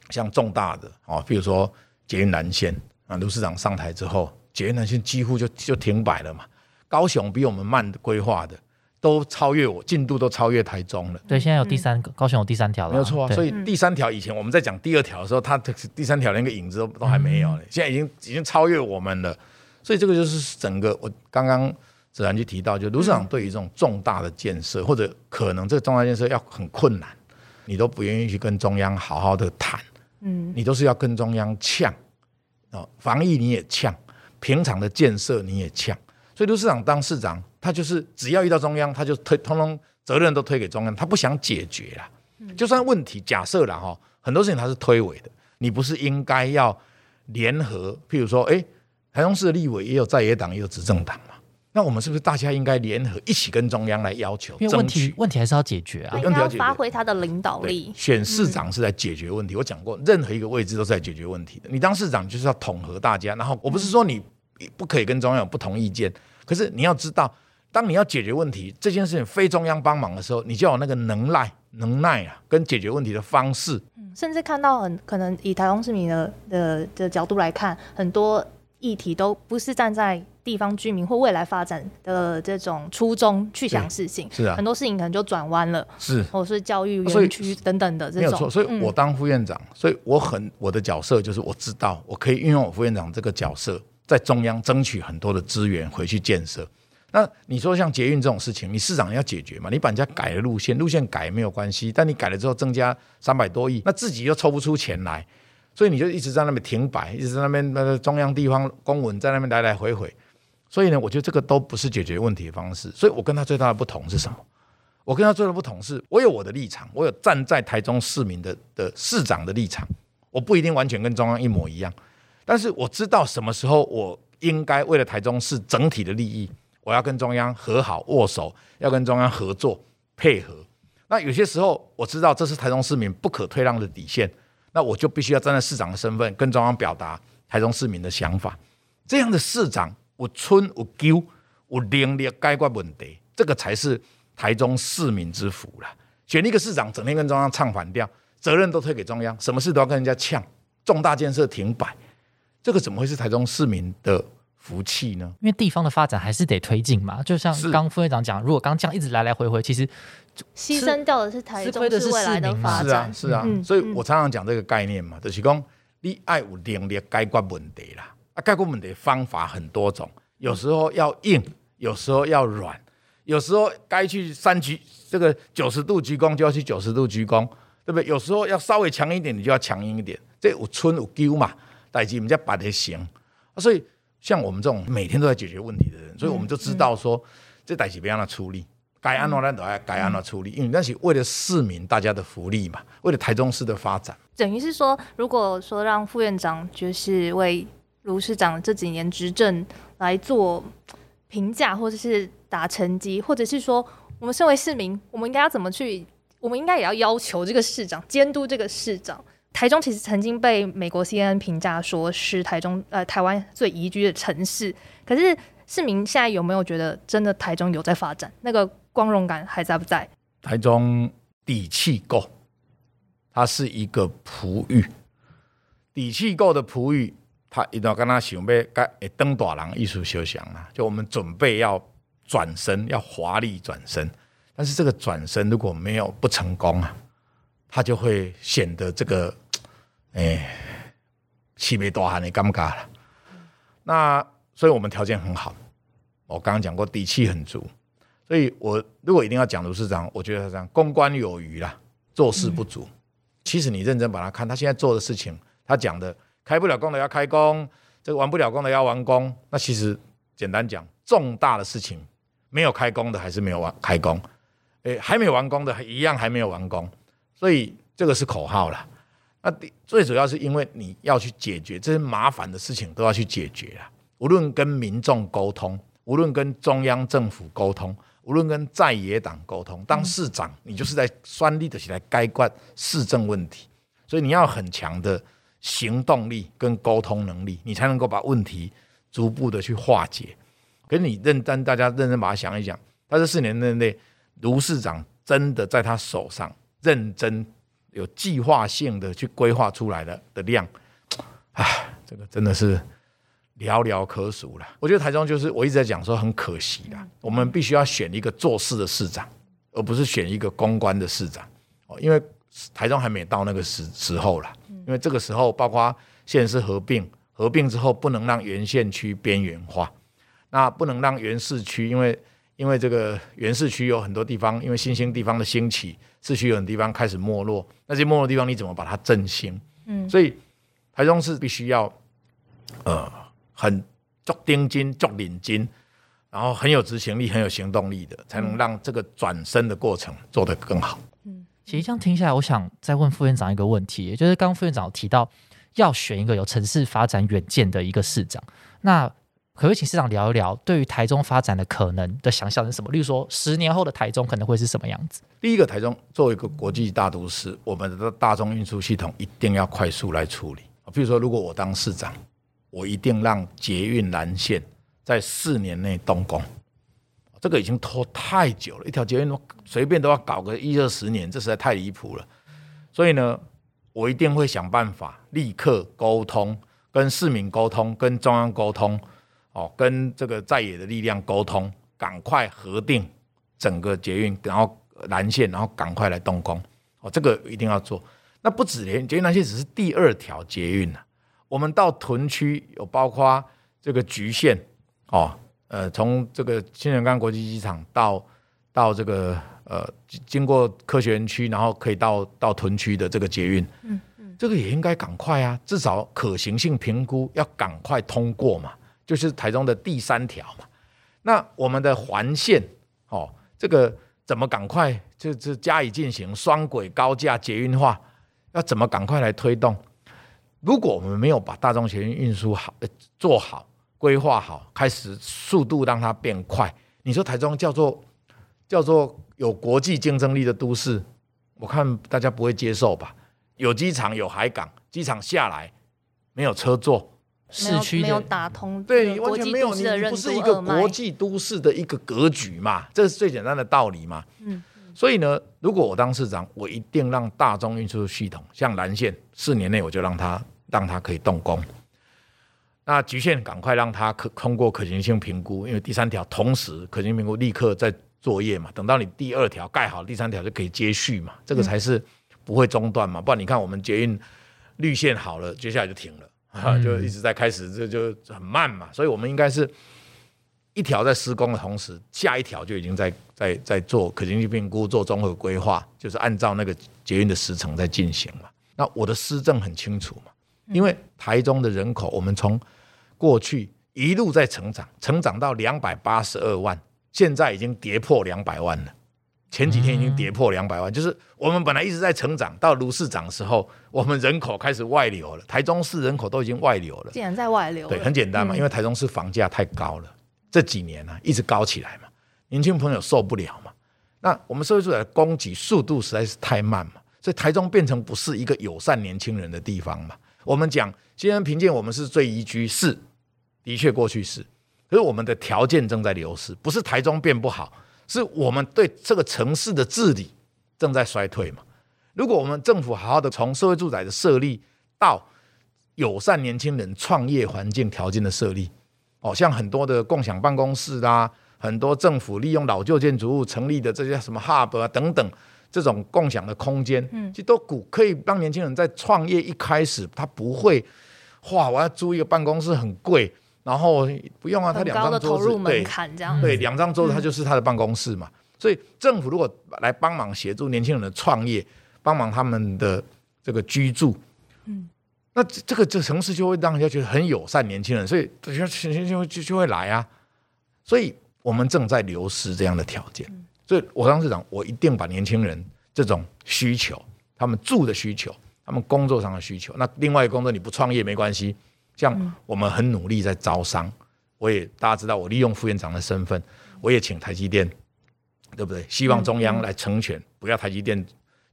像重大的哦，比如说捷运南线啊，卢市长上台之后，捷运南线几乎就就停摆了嘛。高雄比我们慢规划的。都超越我进度都超越台中了。对，现在有第三个高雄有第三条了，没有错啊。所以第三条以前我们在讲第二条的时候，它第三条连个影子都都还没有呢。现在已经已经超越我们了。所以这个就是整个我刚刚自然就提到，就卢市长对于这种重大的建设，或者可能这个重大建设要很困难，你都不愿意去跟中央好好的谈。嗯，你都是要跟中央呛哦，防疫你也呛，平常的建设你也呛。所以卢市长当市长。他就是只要遇到中央，他就推通通责任都推给中央，他不想解决啦。就算问题假设了哈，很多事情他是推诿的。你不是应该要联合？譬如说，哎，台中市的立委也有在野党，也有执政党嘛。那我们是不是大家应该联合一起跟中央来要求？因为问题问题还是要解决啊，问题要发挥他的领导力。选市长是在解决问题。我讲过，任何一个位置都是在解决问题的。你当市长就是要统合大家，然后我不是说你不可以跟中央有不同意见，可是你要知道。当你要解决问题这件事情非中央帮忙的时候，你就有那个能耐、能耐啊，跟解决问题的方式。嗯甚至看到很可能以台中市民的的的角度来看，很多议题都不是站在地方居民或未来发展的这种初衷去想事情。是啊，很多事情可能就转弯了。是，或者是教育园区等等的这种。没有错，所以我当副院长，所以我很我的角色就是我知道我可以运用我副院长这个角色，在中央争取很多的资源回去建设。那你说像捷运这种事情，你市长要解决嘛？你把人家改了路线，路线改没有关系，但你改了之后增加三百多亿，那自己又抽不出钱来，所以你就一直在那边停摆，一直在那边那个中央地方公文在那边来来回回。所以呢，我觉得这个都不是解决问题的方式。所以我跟他最大的不同是什么？我跟他最大的不同是，我有我的立场，我有站在台中市民的的市长的立场，我不一定完全跟中央一模一样，但是我知道什么时候我应该为了台中市整体的利益。我要跟中央和好握手，要跟中央合作配合。那有些时候我知道这是台中市民不可退让的底线，那我就必须要站在市长的身份跟中央表达台中市民的想法。这样的市长，我村我丢我能力解决问题，这个才是台中市民之福了。选一个市长，整天跟中央唱反调，责任都推给中央，什么事都要跟人家呛，重大建设停摆，这个怎么会是台中市民的？福气呢？因为地方的发展还是得推进嘛。就像刚副会长讲，如果刚这样一直来来回回，其实牺牲掉的是台中市未来的发展。是啊，是啊。所以我常常讲这个概念嘛，就是讲你爱有能力解决问题啦。啊，解决问题方法很多种，有时候要硬，有时候要软，有时候该去三鞠这个九十度鞠躬就要去九十度鞠躬，对不对？有时候要稍微强一点，你就要强硬一点。这有春有救嘛，代志我们叫把它行。所以。像我们这种每天都在解决问题的人，所以我们就知道说，这代志不让他处理，该安怎咱都要该安怎处理，因为那是为了市民大家的福利嘛，为了台中市的发展。等于是说，如果说让副院长就是为卢市长这几年执政来做评价，或者是打成绩，或者是说，我们身为市民，我们应该要怎么去？我们应该也要要求这个市长监督这个市长。台中其实曾经被美国 CNN 评价说是台中呃台湾最宜居的城市，可是市民现在有没有觉得真的台中有在发展？那个光荣感还在不在？台中底气够，它是一个璞玉，底气够的璞玉，他一定要跟他想要该登大郎艺术修行啊，就我们准备要转身，要华丽转身，但是这个转身如果没有不成功啊，他就会显得这个。哎，气没多汗的尴尬了。那所以我们条件很好，我刚刚讲过底气很足。所以我如果一定要讲卢市长，我觉得他这样公关有余啦，做事不足。其实你认真把他看，他现在做的事情，他讲的开不了工的要开工，这个完不了工的要完工，那其实简单讲，重大的事情没有开工的还是没有完开工，诶，还没完工的一样还没有完工，所以这个是口号啦。那最主要是因为你要去解决这些麻烦的事情，都要去解决啦。无论跟民众沟通，无论跟中央政府沟通，无论跟在野党沟通，当市长你就是在算力的起来该管市政问题，所以你要很强的行动力跟沟通能力，你才能够把问题逐步的去化解。可是你认真，大家认真把它想一想，他这四年内，卢市长真的在他手上认真。有计划性的去规划出来的的量，唉，这个真的是寥寥可数了。我觉得台中就是我一直在讲说很可惜啦，我们必须要选一个做事的市长，而不是选一个公关的市长哦，因为台中还没到那个时时候了。因为这个时候，包括县市合并，合并之后不能让原县区边缘化，那不能让原市区，因为因为这个原市区有很多地方，因为新兴地方的兴起。市区有很多地方开始没落，那些没落地方你怎么把它振兴？嗯，所以台中市必须要呃很足钉金、足领金，然后很有执行力、很有行动力的，才能让这个转身的过程做得更好。嗯，其实这样听下来，我想再问副院长一个问题，就是刚刚副院长提到要选一个有城市发展远见的一个市长，那。可不可以请市长聊一聊对于台中发展的可能的想象是什么？例如说，十年后的台中可能会是什么样子？第一个，台中作为一个国际大都市，我们的大众运输系统一定要快速来处理。比如说，如果我当市长，我一定让捷运蓝线在四年内动工。这个已经拖太久了，一条捷运随便都要搞个一二十年，这实在太离谱了。所以呢，我一定会想办法立刻沟通，跟市民沟通，跟中央沟通。哦，跟这个在野的力量沟通，赶快核定整个捷运，然后蓝线，然后赶快来动工。哦，这个一定要做。那不止连捷运蓝线只是第二条捷运呢。我们到屯区有包括这个局限哦，呃，从这个新仁港国际机场到到这个呃经过科学园区，然后可以到到屯区的这个捷运，嗯嗯，这个也应该赶快啊，至少可行性评估要赶快通过嘛。就是台中的第三条嘛，那我们的环线哦，这个怎么赶快就就加以进行双轨高架捷运化？要怎么赶快来推动？如果我们没有把大众捷运运输好做好规划好，开始速度让它变快，你说台中叫做叫做有国际竞争力的都市，我看大家不会接受吧？有机场有海港，机场下来没有车坐。市区没有打通，对，完全没有，你不是一个国际都市的一个格局嘛？这是最简单的道理嘛。嗯，所以呢，如果我当市长，我一定让大众运输系统，像蓝线，四年内我就让它让它可以动工。那局限赶快让它可通过可行性评估，因为第三条同时可行性评估立刻在作业嘛。等到你第二条盖好，第三条就可以接续嘛。这个才是不会中断嘛。不然你看我们捷运绿线好了，接下来就停了。啊，就一直在开始，这就很慢嘛，所以我们应该是一条在施工的同时，下一条就已经在在在做可行性评估、做综合规划，就是按照那个捷运的时程在进行嘛。那我的施政很清楚嘛，因为台中的人口，我们从过去一路在成长，成长到两百八十二万，现在已经跌破两百万了。前几天已经跌破两百万，就是我们本来一直在成长，到卢市长的时候，我们人口开始外流了。台中市人口都已经外流了，竟然在外流。对，很简单嘛，因为台中市房价太高了，这几年呢一直高起来嘛，年轻朋友受不了嘛。那我们社会住宅的供给速度实在是太慢嘛，所以台中变成不是一个友善年轻人的地方嘛。我们讲新人评鉴，我们是最宜居，是的确过去是，可是我们的条件正在流失，不是台中变不好。是我们对这个城市的治理正在衰退嘛？如果我们政府好好的从社会住宅的设立到友善年轻人创业环境条件的设立，哦，像很多的共享办公室啦，很多政府利用老旧建筑物成立的这些什么 hub 啊等等这种共享的空间，嗯，其实都鼓可以让年轻人在创业一开始他不会，哇，我要租一个办公室很贵。然后不用啊，他两张桌子，对，对，两张桌子，他就是他的办公室嘛。所以政府如果来帮忙协助年轻人的创业，帮忙他们的这个居住，嗯，那这这个这城市就会让人家觉得很友善年轻人，所以就就就就就会来啊。所以我们正在流失这样的条件。所以我当时讲，我一定把年轻人这种需求，他们住的需求，他们工作上的需求，那另外一个工作你不创业没关系。像我们很努力在招商，我也大家知道，我利用副院长的身份，我也请台积电，对不对？希望中央来成全，不要台积电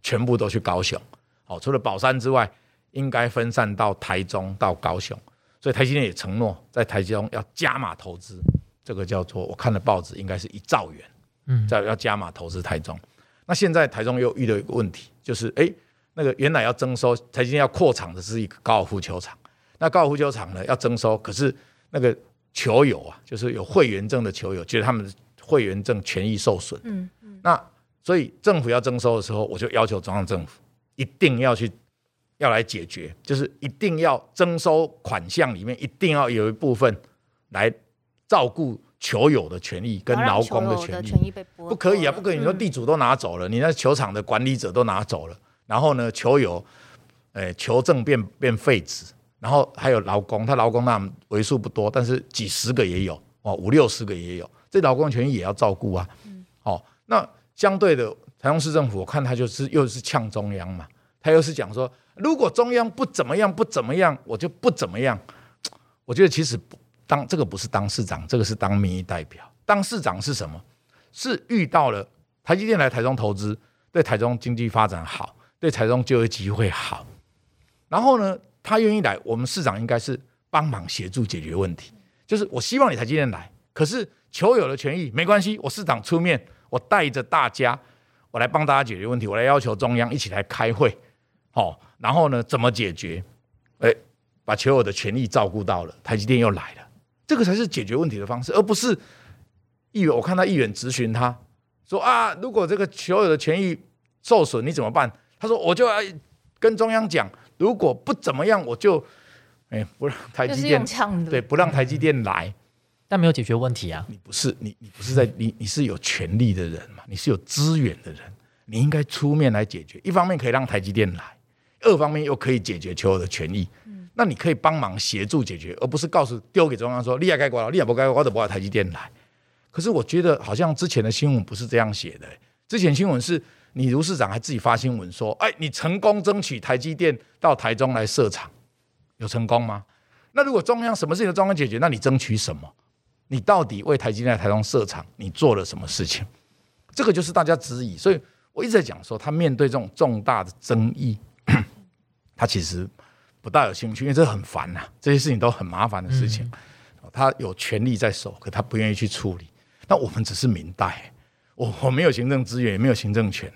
全部都去高雄。好，除了宝山之外，应该分散到台中到高雄。所以台积电也承诺在台中要加码投资，这个叫做我看的报纸应该是一兆元，嗯，在要加码投资台中。那现在台中又遇到一个问题，就是哎，那个原来要征收台积电要扩厂的是一个高尔夫球场。那高尔夫球场呢要征收，可是那个球友啊，就是有会员证的球友，觉得他们的会员证权益受损。嗯嗯。那所以政府要征收的时候，我就要求中央政府一定要去要来解决，就是一定要征收款项里面一定要有一部分来照顾球友的权益跟劳工的权益。不可以啊，不可以！你说地主都拿走了，你那球场的管理者都拿走了，然后呢，球友，诶，球证变变废纸。然后还有劳工，他劳工那为数不多，但是几十个也有哦，五六十个也有，这劳工权益也要照顾啊。哦，那相对的，台中市政府我看他就是又是呛中央嘛，他又是讲说，如果中央不怎么样不怎么样，我就不怎么样。我觉得其实当这个不是当市长，这个是当民意代表。当市长是什么？是遇到了台积电来台中投资，对台中经济发展好，对台中就业机会好，然后呢？他愿意来，我们市长应该是帮忙协助解决问题。就是我希望你台积电来，可是求有的权益没关系，我市长出面，我带着大家，我来帮大家解决问题，我来要求中央一起来开会，好，然后呢，怎么解决？哎，把求有的权益照顾到了，台积电又来了，这个才是解决问题的方式，而不是议员。我看到议员咨询他说啊，如果这个求有的权益受损，你怎么办？他说我就要跟中央讲。如果不怎么样，我就哎不让台积电对不让台积电来，但没有解决问题啊！你不是你你不是在你你是有权利的人嘛？你是有资源的人，你应该出面来解决。一方面可以让台积电来，二方面又可以解决求偶的权益。那你可以帮忙协助解决，而不是告诉丢给中央说利害该管了，利害不该管，我都不让台积电来。可是我觉得好像之前的新闻不是这样写的，之前新闻是。你卢市长还自己发新闻说：“哎，你成功争取台积电到台中来设厂，有成功吗？那如果中央什么事情都中央解决，那你争取什么？你到底为台积电在台中设厂，你做了什么事情？这个就是大家质疑。所以我一直在讲说，他面对这种重大的争议，他其实不大有兴趣，因为这很烦呐，这些事情都很麻烦的事情。他有权利在手，可他不愿意去处理。那我们只是明代。”我我没有行政资源，也没有行政权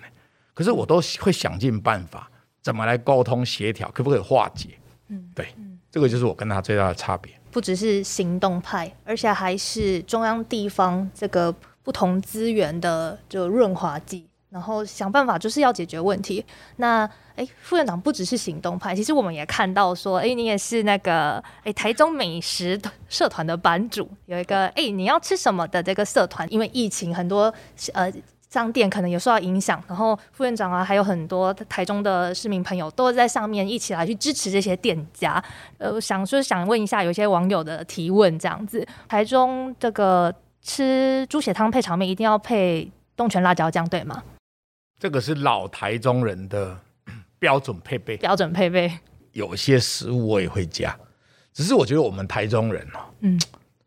可是我都会想尽办法，怎么来沟通协调，可不可以化解？嗯，对，这个就是我跟他最大的差别。不只是行动派，而且还是中央地方这个不同资源的就润滑剂。然后想办法就是要解决问题。那哎，副院长不只是行动派，其实我们也看到说，哎，你也是那个哎台中美食社团的版主，有一个哎你要吃什么的这个社团。因为疫情，很多呃商店可能有受到影响，然后副院长啊，还有很多台中的市民朋友都在上面一起来去支持这些店家。呃，想说想问一下，有些网友的提问这样子，台中这个吃猪血汤配炒面一定要配东泉辣椒酱，对吗？这个是老台中人的 标准配备。标准配备，有些食物我也会加，只是我觉得我们台中人哦，嗯，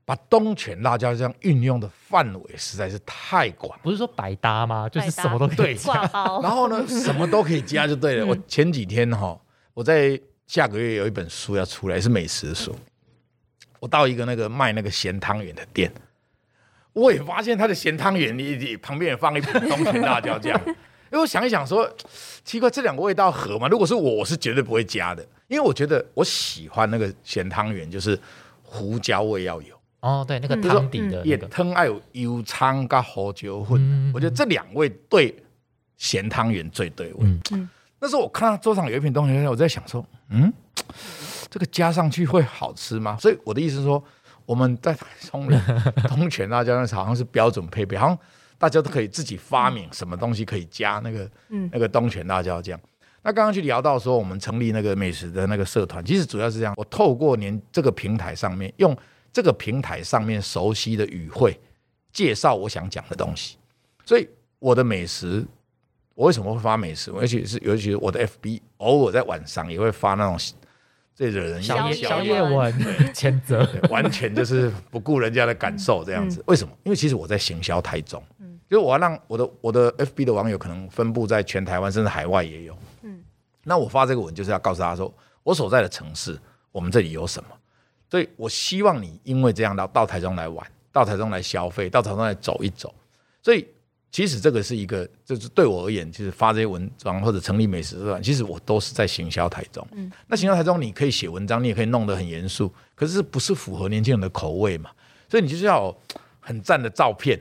把东泉辣椒酱运用的范围实在是太广。不是说百搭吗？就是什么都可以加。然后呢，什么都可以加就对了。我前几天哈，我在下个月有一本书要出来，是美食书。我到一个那个卖那个咸汤圆的店，我也发现他的咸汤圆，你你旁边也放一瓶东泉辣椒酱。因为我想一想说，奇怪，这两个味道合吗？如果是我，我是绝对不会加的，因为我觉得我喜欢那个咸汤圆，就是胡椒味要有。哦，对，那个汤底的，也汤爱有油葱跟胡椒混。我觉得这两味对咸汤圆最对味。嗯，那时候我看到桌上有一瓶东西，我在想说，嗯，这个加上去会好吃吗？所以我的意思是说，我们在冲 东泉辣椒那好像是标准配备，好像。大家都可以自己发明什么东西可以加那个，嗯，那个东泉辣椒酱。那刚刚去聊到说，我们成立那个美食的那个社团，其实主要是这样，我透过您这个平台上面，用这个平台上面熟悉的语汇，介绍我想讲的东西。所以我的美食，我为什么会发美食？尤其是尤其是我的 FB，偶尔在晚上也会发那种这惹人宵夜宵宵夜夜文谴责，对完全就是不顾人家的感受这样子。为什么？因为其实我在行销台中，就是我要让我的我的 FB 的网友可能分布在全台湾，甚至海外也有。嗯那我发这个文就是要告诉大家说，我所在的城市，我们这里有什么。所以我希望你因为这样到到台中来玩，到台中来消费，到台中来走一走。所以其实这个是一个，就是对我而言，就是发这些文章或者成立美食社团，其实我都是在行销台中。嗯那行销台中，你可以写文章，你也可以弄得很严肃，可是不是符合年轻人的口味嘛？所以你就是要很赞的照片，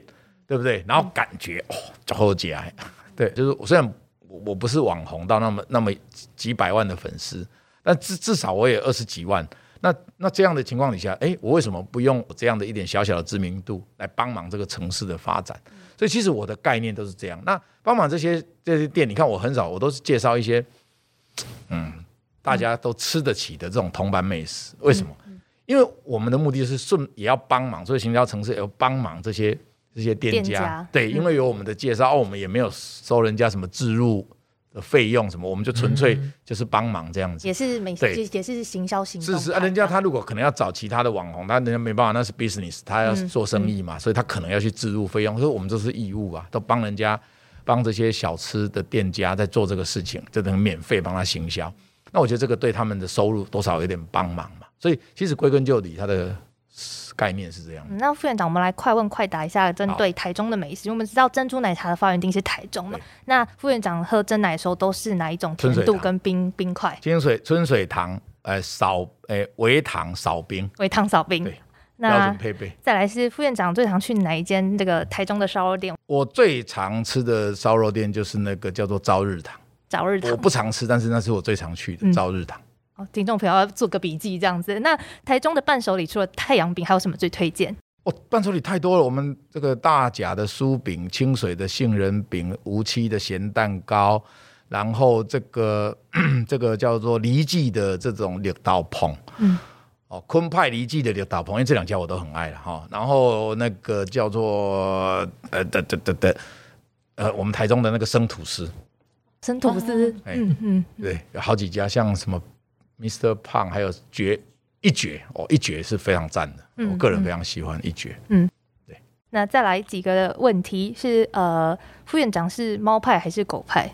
对不对？然后感觉哦，就好起来。对，就是我虽然我我不是网红到那么那么几百万的粉丝，但至至少我也二十几万。那那这样的情况底下，哎，我为什么不用我这样的一点小小的知名度来帮忙这个城市的发展？所以其实我的概念都是这样。那帮忙这些这些店，你看我很少，我都是介绍一些，嗯，大家都吃得起的这种铜板美食。为什么？因为我们的目的是顺也要帮忙，所以行销城市也要帮忙这些这些店家。对，因为有我们的介绍，哦，我们也没有收人家什么置入的费用什么，我们就纯粹就是帮忙这样子。也是美对也也是行销行动是是啊，人家他如果可能要找其他的网红，他人家没办法，那是 business，他要做生意嘛，所以他可能要去置入费用。所以我们这是义务啊，都帮人家帮这些小吃的店家在做这个事情，就等于免费帮他行销。那我觉得这个对他们的收入多少有点帮忙嘛。所以其实归根究底，他的概念是这样。嗯那副院长，我们来快问快答一下，针对台中的美食。因为我们知道珍珠奶茶的发源地是台中嘛，那副院长喝真奶的时候都是哪一种甜度跟冰冰块？清水春水糖，呃，少，呃，微糖少冰，微糖少冰对。标那准配备。再来是副院长最常去哪一间这个台中的烧肉店？我最常吃的烧肉店就是那个叫做朝日堂，朝日堂。不常吃，但是那是我最常去的嗯朝日堂。哦，听众朋友要做个笔记这样子。那台中的伴手礼除了太阳饼，还有什么最推荐？哦，伴手礼太多了，我们这个大甲的酥饼、清水的杏仁饼、无期的咸蛋糕，然后这个 这个叫做离记的这种绿豆碰，嗯，哦，昆派离记的绿豆碰，因为这两家我都很爱了哈。然后那个叫做呃的的的的呃，我们台中的那个生吐司，生吐司，哎嗯嗯，对，有好几家，像什么 Mr. 胖，还有绝一绝哦，一绝是非常赞的，嗯我个人非常喜欢一绝。嗯，对那再来几个问题是呃，副院长是猫派还是狗派？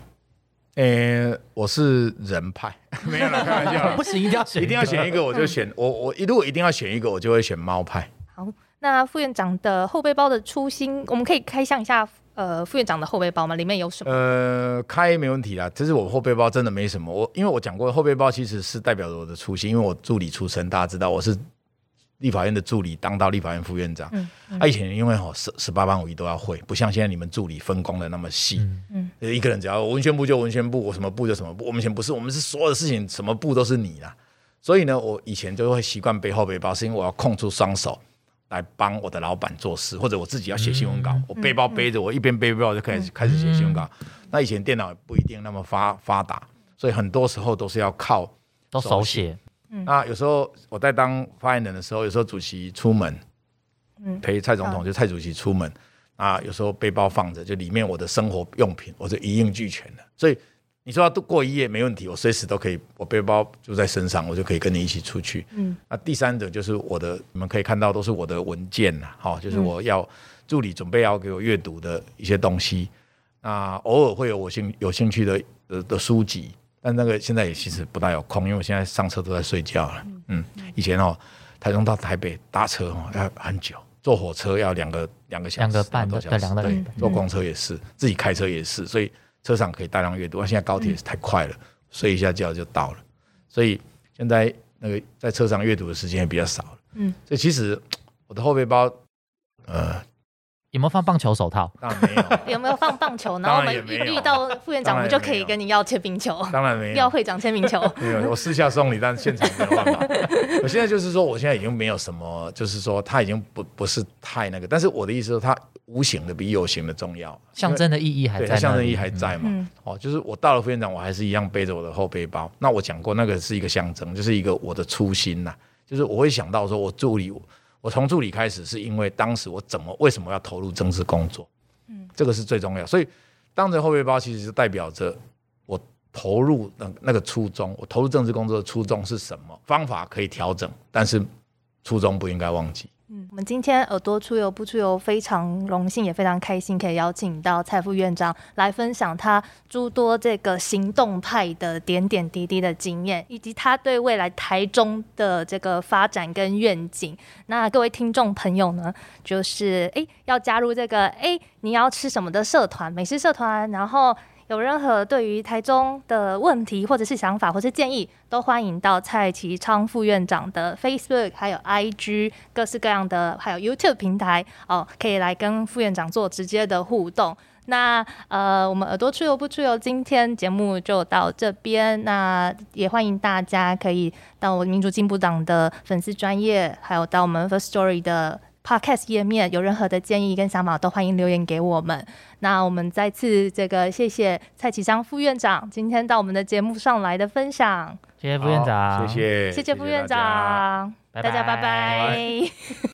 呃，我是人派，没有啦，开玩笑 不行，一定要选，一定要选一个，我就选我我如果一定要选一个，我就会选猫派。好，那副院长的后背包的初心，我们可以开箱一下呃副院长的后背包吗？里面有什么？呃，开没问题啦，其实我后背包真的没什么，我因为我讲过后背包其实是代表着我的初心，因为我助理出身，大家知道我是立法院的助理，当到立法院副院长。嗯他、以前因为吼十十八般武艺都要会，不像现在你们助理分工的那么细。嗯嗯，一个人只要文宣部就文宣部，我什么部就什么部。我们以前不是，我们是所有的事情什么部都是你啦。所以呢，我以前就会习惯背后背包，是因为我要空出双手来帮我的老板做事，或者我自己要写新闻稿，我背包背着，我一边背背包就开始开始写新闻稿。那以前电脑也不一定那么发发达，所以很多时候都是要靠都手写，那有时候我在当发言人的时候，有时候主席出门，嗯。陪蔡总统就蔡主席出门。啊，有时候背包放着，就里面我的生活用品我就一应俱全的。所以你说要度过一夜没问题，我随时都可以，我背包就在身上，我就可以跟你一起出去。嗯，那第三者就是我的，你们可以看到都是我的文件呐，好、就是我要助理准备要给我阅读的一些东西。那偶尔会有我兴有兴趣的的的书籍，但那个现在也其实不大有空，因为我现在上车都在睡觉了。嗯，以前哦，台中到台北搭车哦要很久，坐火车要两个两个小时，两个半多小时，对两个对半，坐公车也是，自己开车也是，所以车上可以大量阅读。那现在高铁太快了，睡一下觉就到了，所以现在那个在车上阅读的时间也比较少了。嗯，所以其实我的后背包，呃，有没有放棒球手套？当然没有，有没有放棒球？然后我们遇到副院长，我们就可以跟你要签名球，当然没有。要会长签名球。没有，我私下送你，但是现场没有办法。我现在就是说，我现在已经没有什么，就是说他已经不不是太那个，但是我的意思是，它无形的比有形的重要，象征的意义还对，在象征意义还在嘛。嗯哦，就是我到了副院长，我还是一样背着我的后背包。那我讲过，那个是一个象征，就是一个我的初心呐、就是我会想到说，我助理，我从助理开始，是因为当时我怎么为什么要投入政治工作？嗯，这个是最重要。所以当着后背包，其实是代表着我投入那那个初衷，我投入政治工作的初衷是什么？方法可以调整，但是初衷不应该忘记。嗯，我们今天耳朵出游不出游，非常荣幸也非常开心，可以邀请到蔡副院长来分享他诸多这个行动派的点点滴滴的经验，以及他对未来台中的这个发展跟愿景。那各位听众朋友呢，就是诶要加入这个诶你要吃什么的社团，美食社团，然后。有任何对于台中的问题，或者是想法，或是建议，都欢迎到蔡其昌副院长的 Facebook，还有 IG 各式各样的，还有 YouTube 平台哦，可以来跟副院长做直接的互动。那呃，我们耳朵出游不出游，今天节目就到这边。那也欢迎大家可以到我民主进步党的粉丝专业，还有到我们 First Story 的 Podcast 页面，有任何的建议跟想法，都欢迎留言给我们。那我们再次这个谢谢蔡启章副院长今天到我们的节目上来的分享，谢谢副院长，好谢谢，谢谢副院大家。长，拜大家拜。拜拜